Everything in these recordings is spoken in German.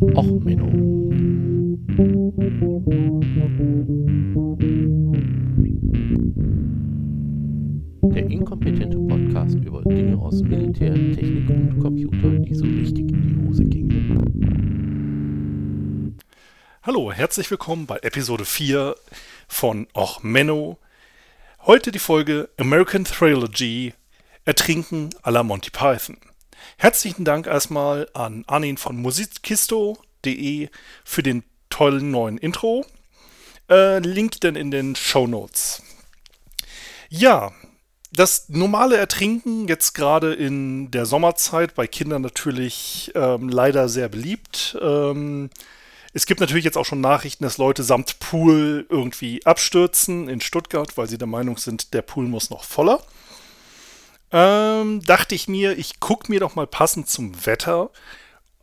Och, Menno. Der inkompetente Podcast über Dinge aus Militär, Technik und Computer, die so richtig in die Hose gingen. Hallo, herzlich willkommen bei Episode 4 von Och Menno. Heute die Folge American Trilogy Ertrinken à la Monty Python. Herzlichen Dank erstmal an Arnin von musikkisto.de für den tollen neuen Intro. Äh, Link dann in den Show Notes. Ja, das normale Ertrinken jetzt gerade in der Sommerzeit bei Kindern natürlich ähm, leider sehr beliebt. Ähm, es gibt natürlich jetzt auch schon Nachrichten, dass Leute samt Pool irgendwie abstürzen in Stuttgart, weil sie der Meinung sind, der Pool muss noch voller. Ähm, dachte ich mir, ich gucke mir doch mal passend zum Wetter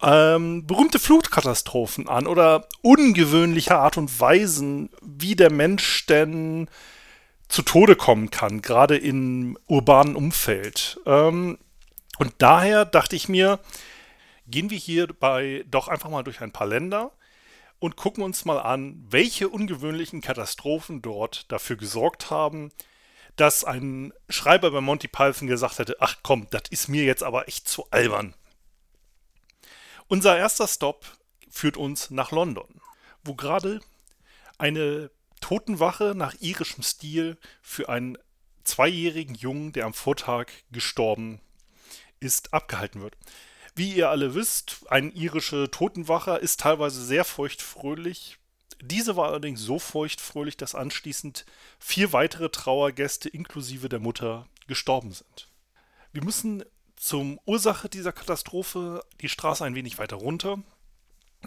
ähm, berühmte Flutkatastrophen an oder ungewöhnliche Art und Weisen, wie der Mensch denn zu Tode kommen kann, gerade im urbanen Umfeld. Ähm, und daher dachte ich mir, gehen wir hierbei doch einfach mal durch ein paar Länder und gucken uns mal an, welche ungewöhnlichen Katastrophen dort dafür gesorgt haben, dass ein Schreiber bei Monty Python gesagt hätte, ach komm, das ist mir jetzt aber echt zu albern. Unser erster Stop führt uns nach London, wo gerade eine Totenwache nach irischem Stil für einen zweijährigen Jungen, der am Vortag gestorben ist, abgehalten wird. Wie ihr alle wisst, ein irische Totenwache ist teilweise sehr feuchtfröhlich. Diese war allerdings so feuchtfröhlich, dass anschließend vier weitere Trauergäste inklusive der Mutter gestorben sind. Wir müssen zum Ursache dieser Katastrophe die Straße ein wenig weiter runter.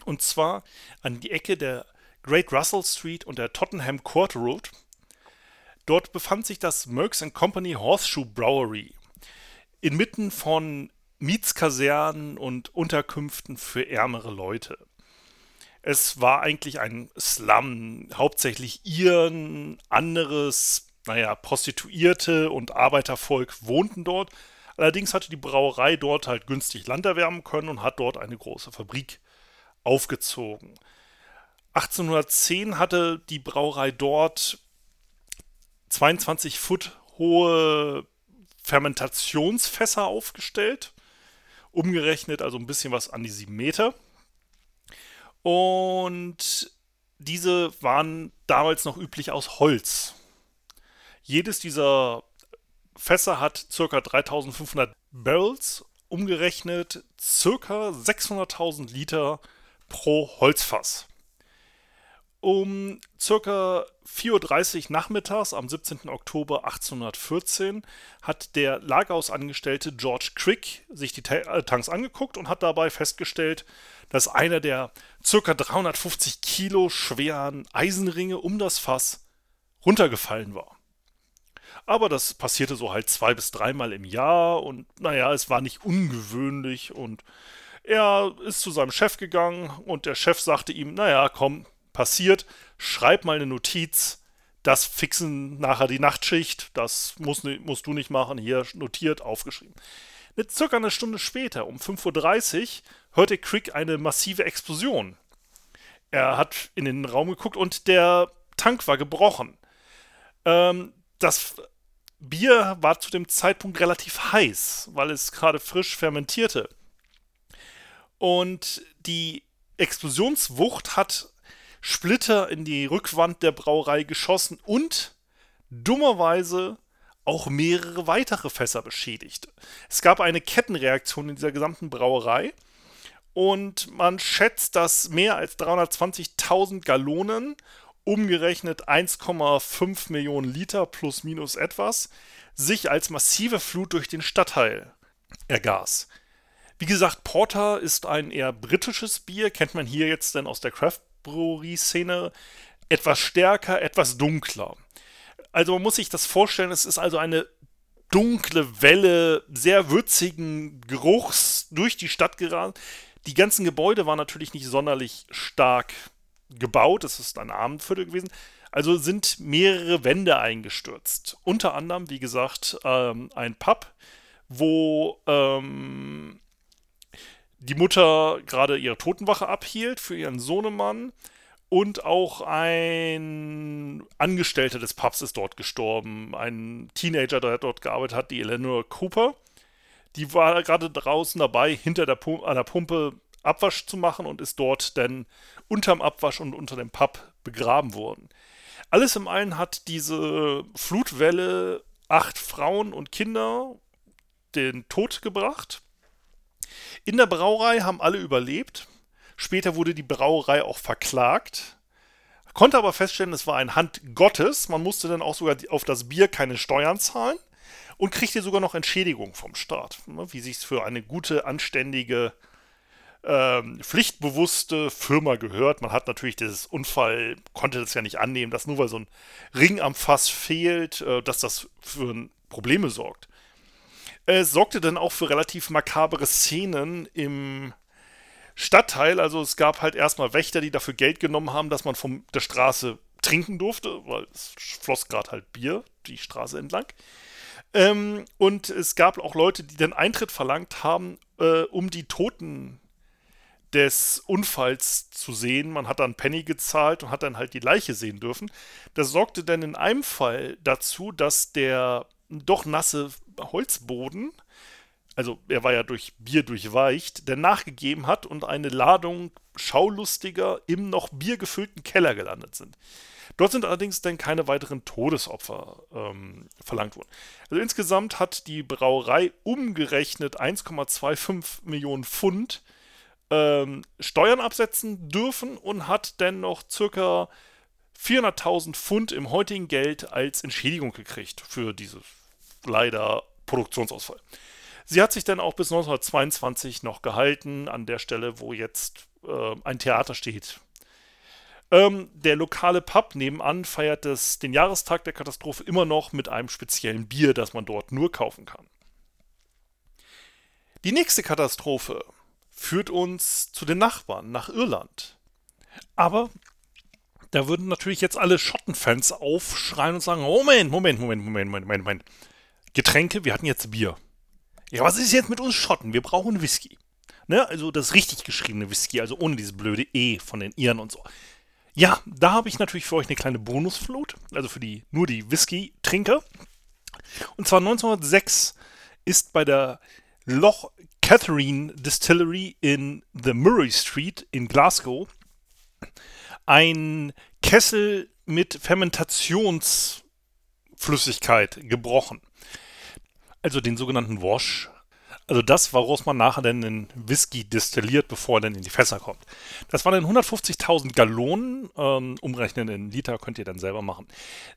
Und zwar an die Ecke der Great Russell Street und der Tottenham Court Road. Dort befand sich das Merks Company Horseshoe Brewery. Inmitten von Mietskasernen und Unterkünften für ärmere Leute. Es war eigentlich ein Slum, hauptsächlich Iren, anderes, naja, Prostituierte und Arbeitervolk wohnten dort. Allerdings hatte die Brauerei dort halt günstig Land erwärmen können und hat dort eine große Fabrik aufgezogen. 1810 hatte die Brauerei dort 22 Foot hohe Fermentationsfässer aufgestellt umgerechnet, also ein bisschen was an die 7 Meter. Und diese waren damals noch üblich aus Holz. Jedes dieser Fässer hat ca. 3500 Barrels, umgerechnet ca. 600.000 Liter pro Holzfass. Um ca. 4.30 Uhr nachmittags am 17. Oktober 1814 hat der Lagerhausangestellte George Crick sich die äh, Tanks angeguckt und hat dabei festgestellt, dass einer der ca. 350 Kilo schweren Eisenringe um das Fass runtergefallen war. Aber das passierte so halt zwei bis dreimal im Jahr und naja, es war nicht ungewöhnlich und er ist zu seinem Chef gegangen und der Chef sagte ihm, naja, komm, passiert, schreib mal eine Notiz, das fixen nachher die Nachtschicht, das musst, musst du nicht machen, hier notiert, aufgeschrieben. Eine, circa eine Stunde später, um 5.30 Uhr, hörte Crick eine massive Explosion. Er hat in den Raum geguckt und der Tank war gebrochen. Ähm, das Bier war zu dem Zeitpunkt relativ heiß, weil es gerade frisch fermentierte. Und die Explosionswucht hat Splitter in die Rückwand der Brauerei geschossen und dummerweise auch mehrere weitere Fässer beschädigt. Es gab eine Kettenreaktion in dieser gesamten Brauerei und man schätzt, dass mehr als 320.000 Gallonen, umgerechnet 1,5 Millionen Liter plus minus etwas, sich als massive Flut durch den Stadtteil ergas. Wie gesagt, Porter ist ein eher britisches Bier, kennt man hier jetzt denn aus der Craft Brewery-Szene etwas stärker, etwas dunkler. Also man muss sich das vorstellen, es ist also eine dunkle Welle sehr würzigen Geruchs durch die Stadt geraten. Die ganzen Gebäude waren natürlich nicht sonderlich stark gebaut, es ist ein Abendviertel gewesen. Also sind mehrere Wände eingestürzt. Unter anderem, wie gesagt, ähm, ein Pub, wo ähm, die Mutter gerade ihre Totenwache abhielt für ihren Sohnemann und auch ein Angestellter des Pubs ist dort gestorben. Ein Teenager, der dort gearbeitet hat, die Eleanor Cooper. Die war gerade draußen dabei, hinter der Pumpe, an der Pumpe Abwasch zu machen und ist dort dann unterm Abwasch und unter dem Pub begraben worden. Alles im allen hat diese Flutwelle acht Frauen und Kinder den Tod gebracht. In der Brauerei haben alle überlebt. Später wurde die Brauerei auch verklagt. Konnte aber feststellen, es war ein Hand Gottes. Man musste dann auch sogar auf das Bier keine Steuern zahlen und kriegte sogar noch Entschädigung vom Staat. Ne, wie sich es für eine gute, anständige, ähm, pflichtbewusste Firma gehört. Man hat natürlich dieses Unfall, konnte das ja nicht annehmen, dass nur weil so ein Ring am Fass fehlt, äh, dass das für Probleme sorgt. Es sorgte dann auch für relativ makabere Szenen im Stadtteil. Also es gab halt erstmal Wächter, die dafür Geld genommen haben, dass man von der Straße trinken durfte, weil es floss gerade halt Bier die Straße entlang. Ähm, und es gab auch Leute, die den Eintritt verlangt haben, äh, um die Toten des Unfalls zu sehen. Man hat dann Penny gezahlt und hat dann halt die Leiche sehen dürfen. Das sorgte dann in einem Fall dazu, dass der doch nasse Holzboden, also er war ja durch Bier durchweicht, der nachgegeben hat und eine Ladung Schaulustiger im noch biergefüllten Keller gelandet sind. Dort sind allerdings dann keine weiteren Todesopfer ähm, verlangt worden. Also insgesamt hat die Brauerei umgerechnet 1,25 Millionen Pfund ähm, Steuern absetzen dürfen und hat dennoch circa 400.000 Pfund im heutigen Geld als Entschädigung gekriegt für dieses leider Produktionsausfall. Sie hat sich dann auch bis 1922 noch gehalten, an der Stelle, wo jetzt äh, ein Theater steht. Ähm, der lokale Pub nebenan feiert das, den Jahrestag der Katastrophe immer noch mit einem speziellen Bier, das man dort nur kaufen kann. Die nächste Katastrophe führt uns zu den Nachbarn, nach Irland. Aber da würden natürlich jetzt alle Schottenfans aufschreien und sagen: Moment, Moment, Moment, Moment, Moment, Moment. Getränke, wir hatten jetzt Bier. Ja, was ist jetzt mit uns Schotten? Wir brauchen Whisky. Ne? Also das richtig geschriebene Whisky, also ohne dieses blöde E von den Iren und so. Ja, da habe ich natürlich für euch eine kleine Bonusflut, also für die nur die Whisky-Trinker. Und zwar 1906 ist bei der Loch Catherine Distillery in the Murray Street in Glasgow ein Kessel mit Fermentationsflüssigkeit gebrochen. Also den sogenannten Wash. Also das, woraus man nachher dann den Whisky destilliert, bevor er dann in die Fässer kommt. Das waren dann 150.000 Gallonen. Ähm, umrechnen in Liter könnt ihr dann selber machen.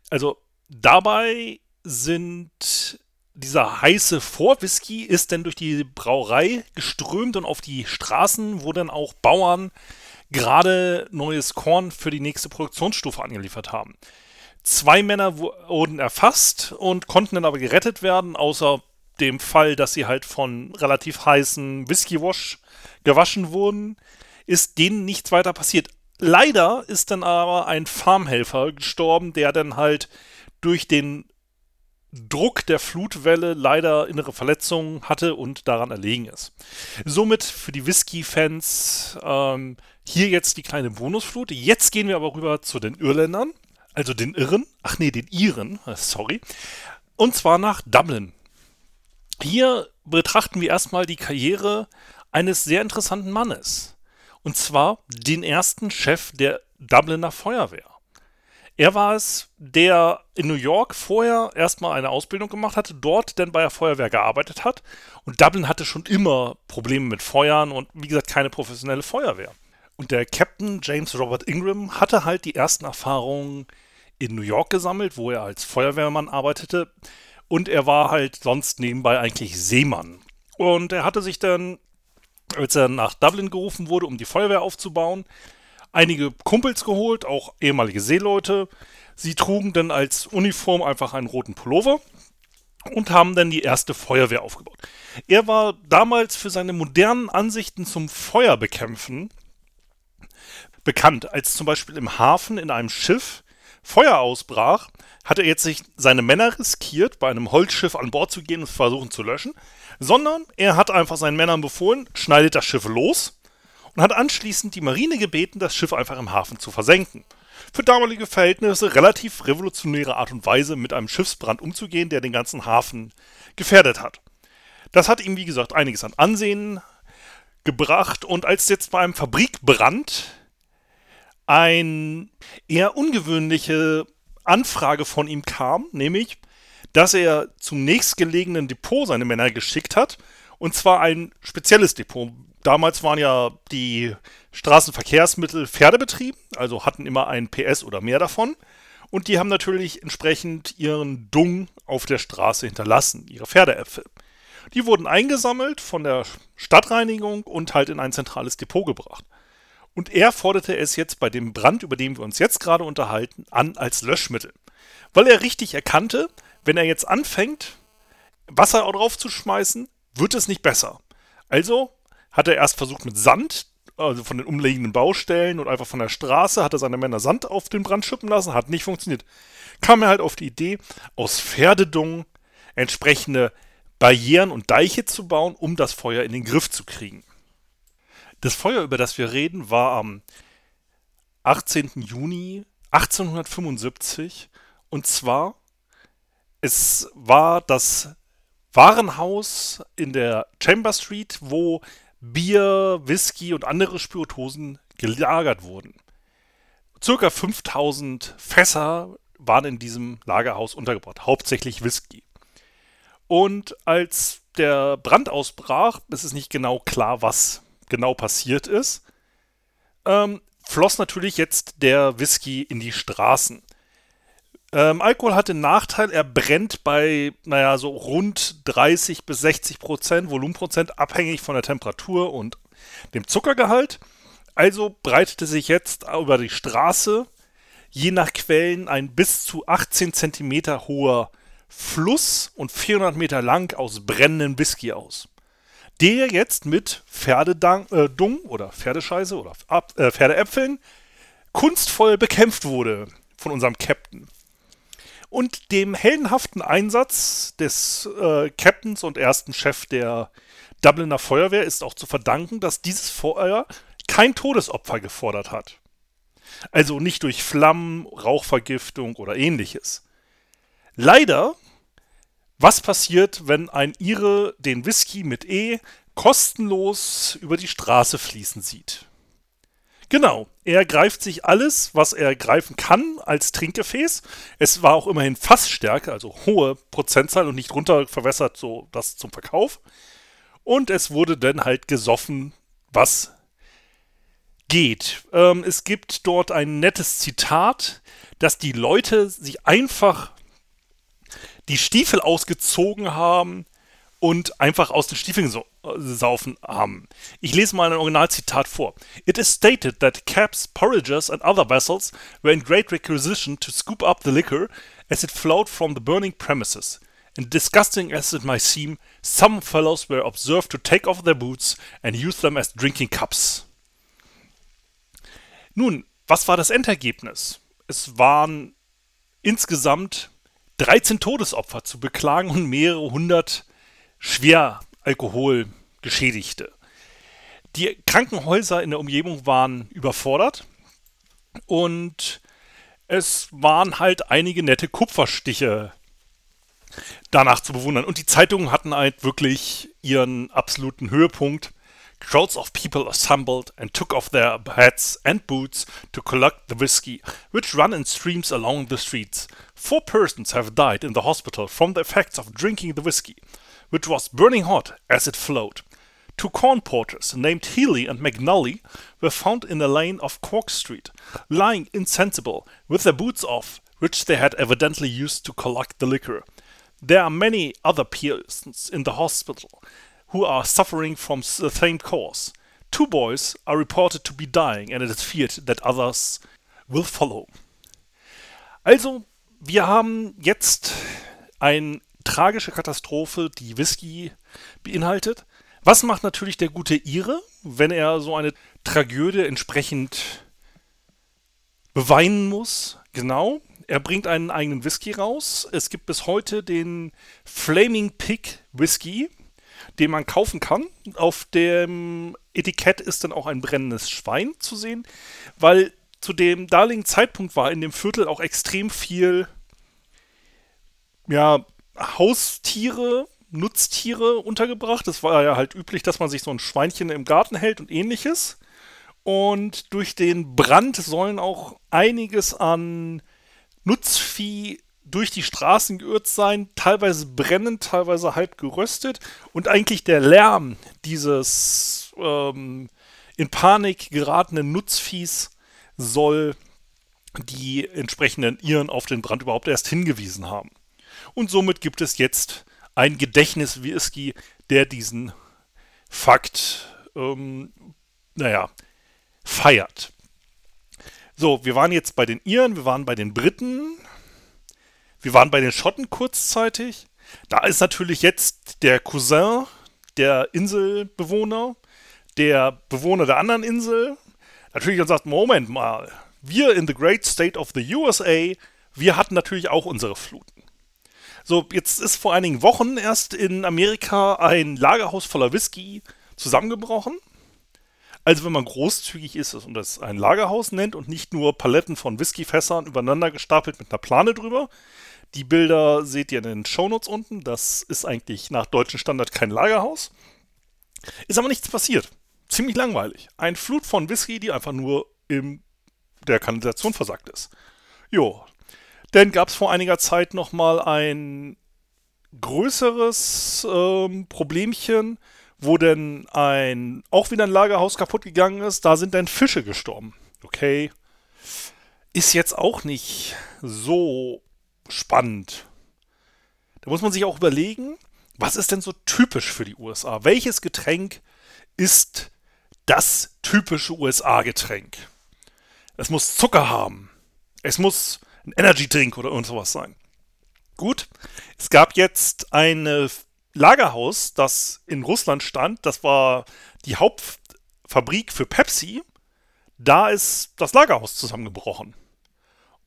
Also dabei sind dieser heiße Vorwhisky ist dann durch die Brauerei geströmt und auf die Straßen, wo dann auch Bauern gerade neues Korn für die nächste Produktionsstufe angeliefert haben. Zwei Männer wurden erfasst und konnten dann aber gerettet werden, außer dem Fall, dass sie halt von relativ heißen Whisky-Wash gewaschen wurden, ist denen nichts weiter passiert. Leider ist dann aber ein Farmhelfer gestorben, der dann halt durch den Druck der Flutwelle leider innere Verletzungen hatte und daran erlegen ist. Somit für die Whisky-Fans ähm, hier jetzt die kleine Bonusflut. Jetzt gehen wir aber rüber zu den Irländern. Also den Irren, ach nee, den Iren, äh, sorry. Und zwar nach Dublin. Hier betrachten wir erstmal die Karriere eines sehr interessanten Mannes. Und zwar den ersten Chef der Dubliner Feuerwehr. Er war es, der in New York vorher erstmal eine Ausbildung gemacht hatte, dort dann bei der Feuerwehr gearbeitet hat. Und Dublin hatte schon immer Probleme mit Feuern und wie gesagt keine professionelle Feuerwehr. Und der Captain James Robert Ingram hatte halt die ersten Erfahrungen in New York gesammelt, wo er als Feuerwehrmann arbeitete. Und er war halt sonst nebenbei eigentlich Seemann. Und er hatte sich dann, als er nach Dublin gerufen wurde, um die Feuerwehr aufzubauen, einige Kumpels geholt, auch ehemalige Seeleute. Sie trugen dann als Uniform einfach einen roten Pullover und haben dann die erste Feuerwehr aufgebaut. Er war damals für seine modernen Ansichten zum Feuerbekämpfen bekannt, als zum Beispiel im Hafen in einem Schiff Feuer ausbrach, hat er jetzt nicht seine Männer riskiert, bei einem Holzschiff an Bord zu gehen und versuchen zu löschen, sondern er hat einfach seinen Männern befohlen, schneidet das Schiff los und hat anschließend die Marine gebeten, das Schiff einfach im Hafen zu versenken. Für damalige Verhältnisse relativ revolutionäre Art und Weise, mit einem Schiffsbrand umzugehen, der den ganzen Hafen gefährdet hat. Das hat ihm, wie gesagt, einiges an Ansehen gebracht und als jetzt bei einem Fabrikbrand ein eher ungewöhnliche Anfrage von ihm kam, nämlich, dass er zum nächstgelegenen Depot seine Männer geschickt hat, und zwar ein spezielles Depot. Damals waren ja die Straßenverkehrsmittel pferdebetrieben, also hatten immer ein PS oder mehr davon. Und die haben natürlich entsprechend ihren Dung auf der Straße hinterlassen, ihre Pferdeäpfel. Die wurden eingesammelt von der Stadtreinigung und halt in ein zentrales Depot gebracht. Und er forderte es jetzt bei dem Brand, über den wir uns jetzt gerade unterhalten, an als Löschmittel. Weil er richtig erkannte, wenn er jetzt anfängt, Wasser drauf zu schmeißen, wird es nicht besser. Also hat er erst versucht mit Sand, also von den umliegenden Baustellen und einfach von der Straße, hat er seine Männer Sand auf den Brand schippen lassen, hat nicht funktioniert. Kam er halt auf die Idee, aus Pferdedung entsprechende Barrieren und Deiche zu bauen, um das Feuer in den Griff zu kriegen. Das Feuer, über das wir reden, war am 18. Juni 1875 und zwar es war das Warenhaus in der Chamber Street, wo Bier, Whisky und andere Spirituosen gelagert wurden. Circa 5000 Fässer waren in diesem Lagerhaus untergebracht, hauptsächlich Whisky. Und als der Brand ausbrach, ist es nicht genau klar, was genau passiert ist, ähm, floss natürlich jetzt der Whisky in die Straßen. Ähm, Alkohol hat den Nachteil, er brennt bei, naja, so rund 30 bis 60 Prozent Volumenprozent, abhängig von der Temperatur und dem Zuckergehalt. Also breitete sich jetzt über die Straße je nach Quellen ein bis zu 18 Zentimeter hoher Fluss und 400 Meter lang aus brennenden Whisky aus der jetzt mit Pferdedung äh, oder Pferdescheiße oder Ab äh, Pferdeäpfeln kunstvoll bekämpft wurde von unserem Captain. Und dem heldenhaften Einsatz des äh, Captains und ersten Chef der Dubliner Feuerwehr ist auch zu verdanken, dass dieses Feuer kein Todesopfer gefordert hat. Also nicht durch Flammen, Rauchvergiftung oder ähnliches. Leider was passiert, wenn ein Ire den Whisky mit E kostenlos über die Straße fließen sieht? Genau, er greift sich alles, was er greifen kann, als Trinkgefäß. Es war auch immerhin Fassstärke, also hohe Prozentzahl und nicht runter verwässert, so das zum Verkauf. Und es wurde dann halt gesoffen, was geht. Ähm, es gibt dort ein nettes Zitat, dass die Leute sich einfach die Stiefel ausgezogen haben und einfach aus den Stiefeln so, äh, saufen haben. Ich lese mal ein Originalzitat vor. It is stated that cabs, porringers and other vessels were in great requisition to scoop up the liquor as it flowed from the burning premises. And disgusting as it might seem, some fellows were observed to take off their boots and use them as drinking cups. Nun, was war das Endergebnis? Es waren insgesamt 13 Todesopfer zu beklagen und mehrere hundert schwer Alkoholgeschädigte. Die Krankenhäuser in der Umgebung waren überfordert und es waren halt einige nette Kupferstiche danach zu bewundern. Und die Zeitungen hatten halt wirklich ihren absoluten Höhepunkt. Crowds of people assembled and took off their hats and boots to collect the whiskey, which ran in streams along the streets. Four persons have died in the hospital from the effects of drinking the whiskey, which was burning hot as it flowed. Two corn porters named Healy and McNully were found in a lane of Cork Street, lying insensible, with their boots off, which they had evidently used to collect the liquor. There are many other persons in the hospital who are suffering from the same cause. Two boys are reported to be dying, and it is feared that others will follow. Also, wir haben jetzt eine tragische Katastrophe, die Whisky beinhaltet. Was macht natürlich der gute Ire, wenn er so eine Tragödie entsprechend beweinen muss? Genau, Er bringt einen eigenen Whisky raus. Es gibt bis heute den Flaming Pig Whisky, den man kaufen kann. Auf dem Etikett ist dann auch ein brennendes Schwein zu sehen, weil zu dem damaligen Zeitpunkt war in dem Viertel auch extrem viel ja, Haustiere, Nutztiere untergebracht. Es war ja halt üblich, dass man sich so ein Schweinchen im Garten hält und ähnliches. Und durch den Brand sollen auch einiges an Nutzvieh durch die Straßen geirrt sein, teilweise brennend, teilweise halb geröstet. Und eigentlich der Lärm dieses ähm, in Panik geratenen Nutzviehs soll die entsprechenden Iren auf den Brand überhaupt erst hingewiesen haben. Und somit gibt es jetzt ein Gedächtnis-Whisky, der diesen Fakt, ähm, naja, feiert. So, wir waren jetzt bei den Iren, wir waren bei den Briten, wir waren bei den Schotten kurzzeitig. Da ist natürlich jetzt der Cousin der Inselbewohner, der Bewohner der anderen Insel, natürlich und sagt, Moment mal, wir in the great state of the USA, wir hatten natürlich auch unsere Fluten. So, jetzt ist vor einigen Wochen erst in Amerika ein Lagerhaus voller Whisky zusammengebrochen. Also wenn man großzügig ist und das ein Lagerhaus nennt und nicht nur Paletten von Whiskyfässern übereinander gestapelt mit einer Plane drüber. Die Bilder seht ihr in den Shownotes unten. Das ist eigentlich nach deutschem Standard kein Lagerhaus. Ist aber nichts passiert. Ziemlich langweilig. Ein Flut von Whisky, die einfach nur in der Kanalisation versagt ist. Jo, dann gab es vor einiger Zeit nochmal ein größeres ähm, Problemchen, wo denn ein, auch wieder ein Lagerhaus kaputt gegangen ist. Da sind dann Fische gestorben. Okay. Ist jetzt auch nicht so spannend. Da muss man sich auch überlegen, was ist denn so typisch für die USA? Welches Getränk ist das typische USA-Getränk? Es muss Zucker haben. Es muss ein Energy Drink oder irgend sowas sein. Gut, es gab jetzt ein Lagerhaus, das in Russland stand. Das war die Hauptfabrik für Pepsi. Da ist das Lagerhaus zusammengebrochen.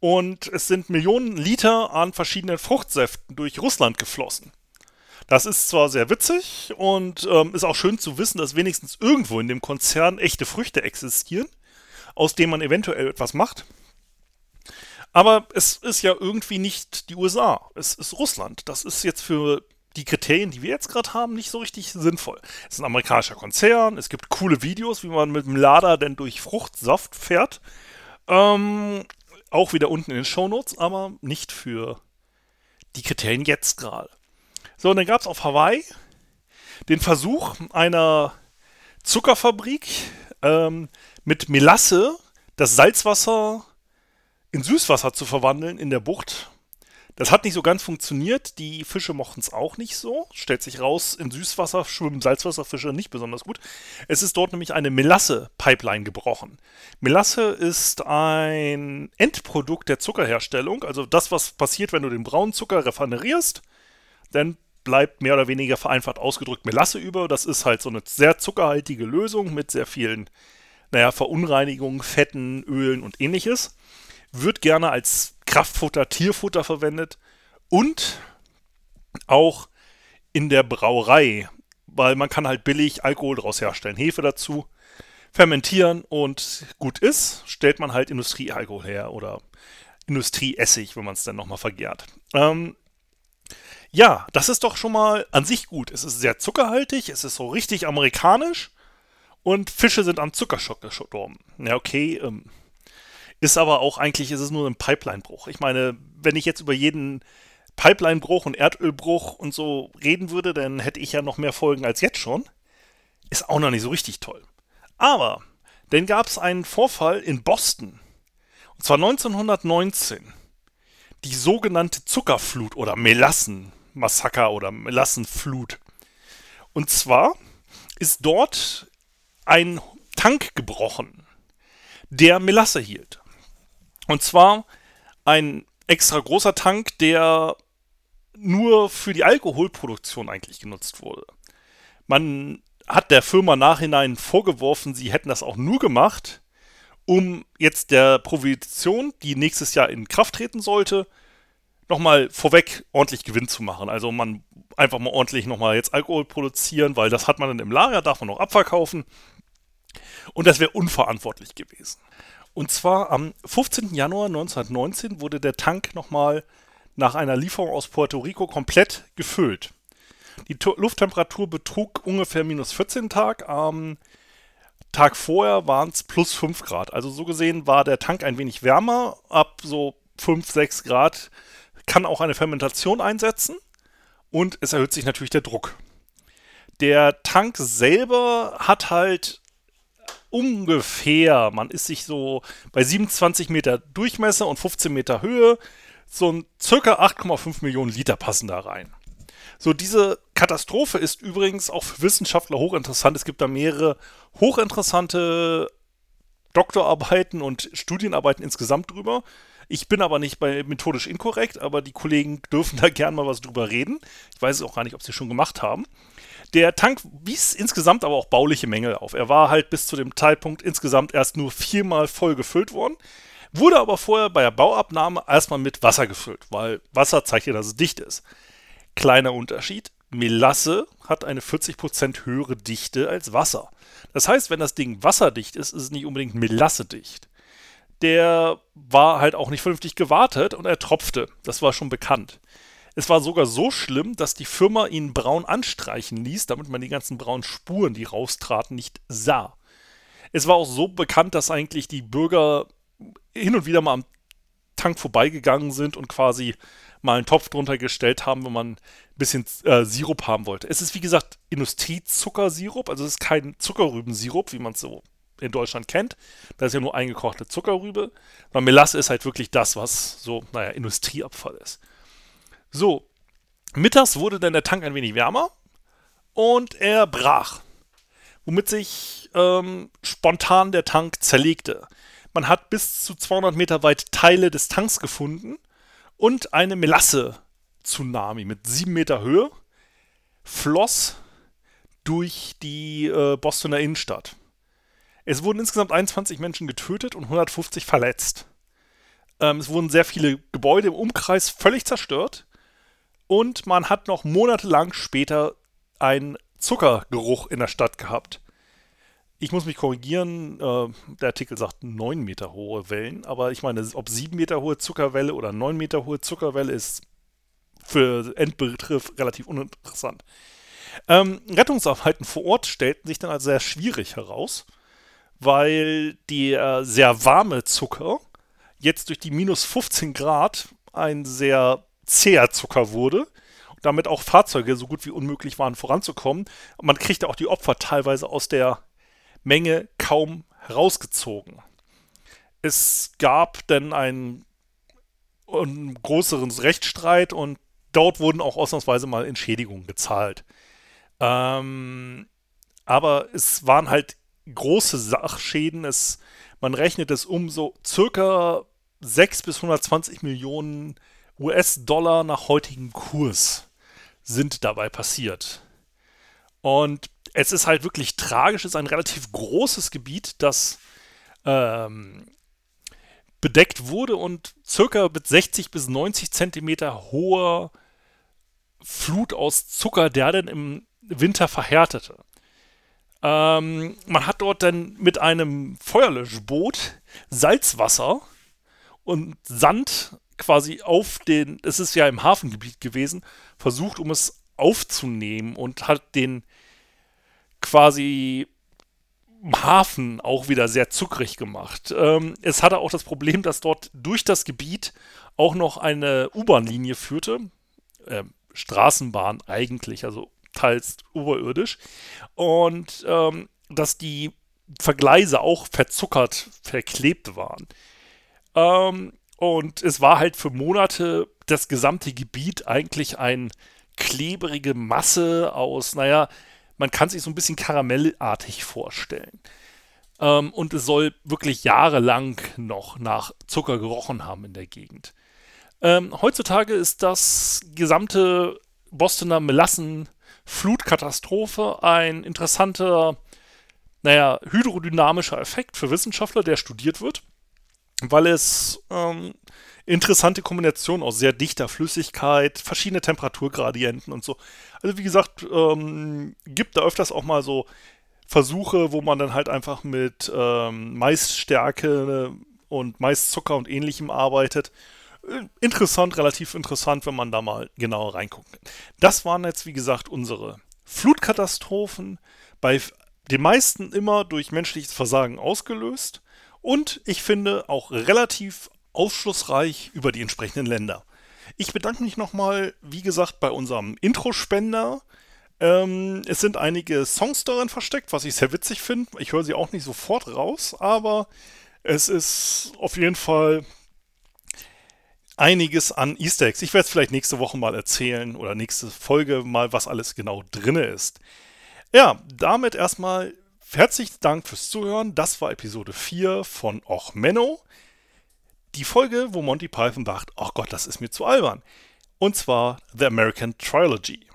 Und es sind Millionen Liter an verschiedenen Fruchtsäften durch Russland geflossen. Das ist zwar sehr witzig und ähm, ist auch schön zu wissen, dass wenigstens irgendwo in dem Konzern echte Früchte existieren, aus denen man eventuell etwas macht. Aber es ist ja irgendwie nicht die USA. Es ist Russland. Das ist jetzt für die Kriterien, die wir jetzt gerade haben, nicht so richtig sinnvoll. Es ist ein amerikanischer Konzern. Es gibt coole Videos, wie man mit dem Lader denn durch Fruchtsaft fährt. Ähm, auch wieder unten in den Shownotes, aber nicht für die Kriterien jetzt gerade. So, und dann gab es auf Hawaii den Versuch einer Zuckerfabrik ähm, mit Melasse das Salzwasser in Süßwasser zu verwandeln in der Bucht. Das hat nicht so ganz funktioniert. Die Fische mochten es auch nicht so. Stellt sich raus, in Süßwasser schwimmen Salzwasserfische nicht besonders gut. Es ist dort nämlich eine Melasse-Pipeline gebrochen. Melasse ist ein Endprodukt der Zuckerherstellung. Also das, was passiert, wenn du den braunen Zucker refinerierst, dann bleibt mehr oder weniger vereinfacht ausgedrückt Melasse über. Das ist halt so eine sehr zuckerhaltige Lösung mit sehr vielen, naja, Verunreinigungen, Fetten, Ölen und ähnliches wird gerne als Kraftfutter, Tierfutter verwendet und auch in der Brauerei, weil man kann halt billig Alkohol daraus herstellen. Hefe dazu, fermentieren und gut ist, stellt man halt Industriealkohol her oder Industrieessig, wenn man es dann nochmal vergärt. Ähm, ja, das ist doch schon mal an sich gut. Es ist sehr zuckerhaltig, es ist so richtig amerikanisch und Fische sind am Zuckerschock gestorben. Ja, okay, ähm, ist aber auch eigentlich, ist es nur ein Pipelinebruch. Ich meine, wenn ich jetzt über jeden Pipelinebruch und Erdölbruch und so reden würde, dann hätte ich ja noch mehr Folgen als jetzt schon. Ist auch noch nicht so richtig toll. Aber dann gab es einen Vorfall in Boston. Und zwar 1919. Die sogenannte Zuckerflut oder Melassenmassaker oder Melassenflut. Und zwar ist dort ein Tank gebrochen, der Melasse hielt. Und zwar ein extra großer Tank, der nur für die Alkoholproduktion eigentlich genutzt wurde. Man hat der Firma nachhinein vorgeworfen, sie hätten das auch nur gemacht, um jetzt der Provision, die nächstes Jahr in Kraft treten sollte, nochmal vorweg ordentlich Gewinn zu machen. Also man einfach mal ordentlich nochmal jetzt Alkohol produzieren, weil das hat man dann im Lager, darf man noch abverkaufen. Und das wäre unverantwortlich gewesen. Und zwar am 15. Januar 1919 wurde der Tank nochmal nach einer Lieferung aus Puerto Rico komplett gefüllt. Die Lufttemperatur betrug ungefähr minus 14 Tag. Am Tag vorher waren es plus 5 Grad. Also so gesehen war der Tank ein wenig wärmer. Ab so 5, 6 Grad kann auch eine Fermentation einsetzen. Und es erhöht sich natürlich der Druck. Der Tank selber hat halt ungefähr, man ist sich so bei 27 Meter Durchmesser und 15 Meter Höhe, so ein circa 8,5 Millionen Liter passen da rein. So, diese Katastrophe ist übrigens auch für Wissenschaftler hochinteressant. Es gibt da mehrere hochinteressante Doktorarbeiten und Studienarbeiten insgesamt drüber. Ich bin aber nicht bei methodisch inkorrekt, aber die Kollegen dürfen da gern mal was drüber reden. Ich weiß auch gar nicht, ob sie schon gemacht haben. Der Tank wies insgesamt aber auch bauliche Mängel auf. Er war halt bis zu dem Zeitpunkt insgesamt erst nur viermal voll gefüllt worden, wurde aber vorher bei der Bauabnahme erstmal mit Wasser gefüllt, weil Wasser zeigt ja, dass es dicht ist. Kleiner Unterschied. Melasse hat eine 40% höhere Dichte als Wasser. Das heißt, wenn das Ding wasserdicht ist, ist es nicht unbedingt melassedicht. Der war halt auch nicht vernünftig gewartet und er tropfte. Das war schon bekannt. Es war sogar so schlimm, dass die Firma ihn braun anstreichen ließ, damit man die ganzen braunen Spuren, die raustraten, nicht sah. Es war auch so bekannt, dass eigentlich die Bürger hin und wieder mal am Tank vorbeigegangen sind und quasi mal einen Topf drunter gestellt haben, wenn man ein bisschen äh, Sirup haben wollte. Es ist wie gesagt Industriezuckersirup, also es ist kein Zuckerrübensirup, wie man es so in Deutschland kennt. Das ist ja nur eingekochte Zuckerrübe. Aber Melasse ist halt wirklich das, was so, naja, Industrieabfall ist. So, mittags wurde dann der Tank ein wenig wärmer und er brach, womit sich ähm, spontan der Tank zerlegte. Man hat bis zu 200 Meter weit Teile des Tanks gefunden und eine Melasse-Tsunami mit 7 Meter Höhe floss durch die äh, Bostoner Innenstadt. Es wurden insgesamt 21 Menschen getötet und 150 verletzt. Ähm, es wurden sehr viele Gebäude im Umkreis völlig zerstört und man hat noch monatelang später einen Zuckergeruch in der Stadt gehabt. Ich muss mich korrigieren, äh, der Artikel sagt 9 Meter hohe Wellen, aber ich meine, ob 7 Meter hohe Zuckerwelle oder 9 Meter hohe Zuckerwelle ist für Endbegriff relativ uninteressant. Ähm, Rettungsarbeiten vor Ort stellten sich dann als sehr schwierig heraus, weil der sehr warme Zucker jetzt durch die minus 15 Grad ein sehr zäher Zucker wurde und damit auch Fahrzeuge so gut wie unmöglich waren voranzukommen. Und man kriegte auch die Opfer teilweise aus der Menge kaum herausgezogen. Es gab dann einen, einen größeren Rechtsstreit und dort wurden auch ausnahmsweise mal Entschädigungen gezahlt. Ähm, aber es waren halt große Sachschäden. Es, man rechnet es um so circa 6 bis 120 Millionen US-Dollar nach heutigem Kurs sind dabei passiert. Und es ist halt wirklich tragisch, es ist ein relativ großes Gebiet, das ähm, bedeckt wurde und circa mit 60 bis 90 Zentimeter hoher Flut aus Zucker, der dann im Winter verhärtete. Ähm, man hat dort dann mit einem Feuerlöschboot Salzwasser und Sand quasi auf den, es ist ja im Hafengebiet gewesen, versucht, um es aufzunehmen und hat den quasi Hafen auch wieder sehr zuckrig gemacht. Ähm, es hatte auch das Problem, dass dort durch das Gebiet auch noch eine U-Bahn-Linie führte. Äh, Straßenbahn eigentlich, also teils oberirdisch. Und ähm, dass die Vergleise auch verzuckert, verklebt waren. Ähm, und es war halt für Monate das gesamte Gebiet eigentlich eine klebrige Masse aus, naja, man kann sich so ein bisschen karamellartig vorstellen. Ähm, und es soll wirklich jahrelang noch nach Zucker gerochen haben in der Gegend. Ähm, heutzutage ist das gesamte Bostoner Melassen-Flutkatastrophe ein interessanter naja, hydrodynamischer Effekt für Wissenschaftler, der studiert wird, weil es ähm, interessante Kombination aus sehr dichter Flüssigkeit, verschiedene Temperaturgradienten und so. Also wie gesagt, ähm, gibt da öfters auch mal so Versuche, wo man dann halt einfach mit ähm, Maisstärke und Maiszucker und ähnlichem arbeitet. Interessant, relativ interessant, wenn man da mal genauer reinguckt. Das waren jetzt, wie gesagt, unsere Flutkatastrophen. Bei den meisten immer durch menschliches Versagen ausgelöst. Und ich finde auch relativ aufschlussreich über die entsprechenden Länder. Ich bedanke mich nochmal, wie gesagt, bei unserem Intro-Spender. Ähm, es sind einige Songs darin versteckt, was ich sehr witzig finde. Ich höre sie auch nicht sofort raus, aber es ist auf jeden Fall einiges an Easter Eggs. Ich werde es vielleicht nächste Woche mal erzählen oder nächste Folge mal, was alles genau drin ist. Ja, damit erstmal herzlichen Dank fürs Zuhören. Das war Episode 4 von Och Menno die Folge, wo Monty Python sagt, ach Gott, das ist mir zu albern. Und zwar The American Trilogy.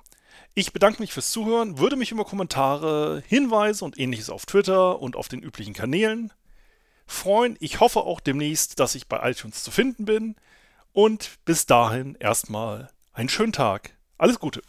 Ich bedanke mich fürs Zuhören, würde mich über Kommentare, Hinweise und ähnliches auf Twitter und auf den üblichen Kanälen freuen. Ich hoffe auch demnächst, dass ich bei iTunes zu finden bin. Und bis dahin erstmal einen schönen Tag. Alles Gute.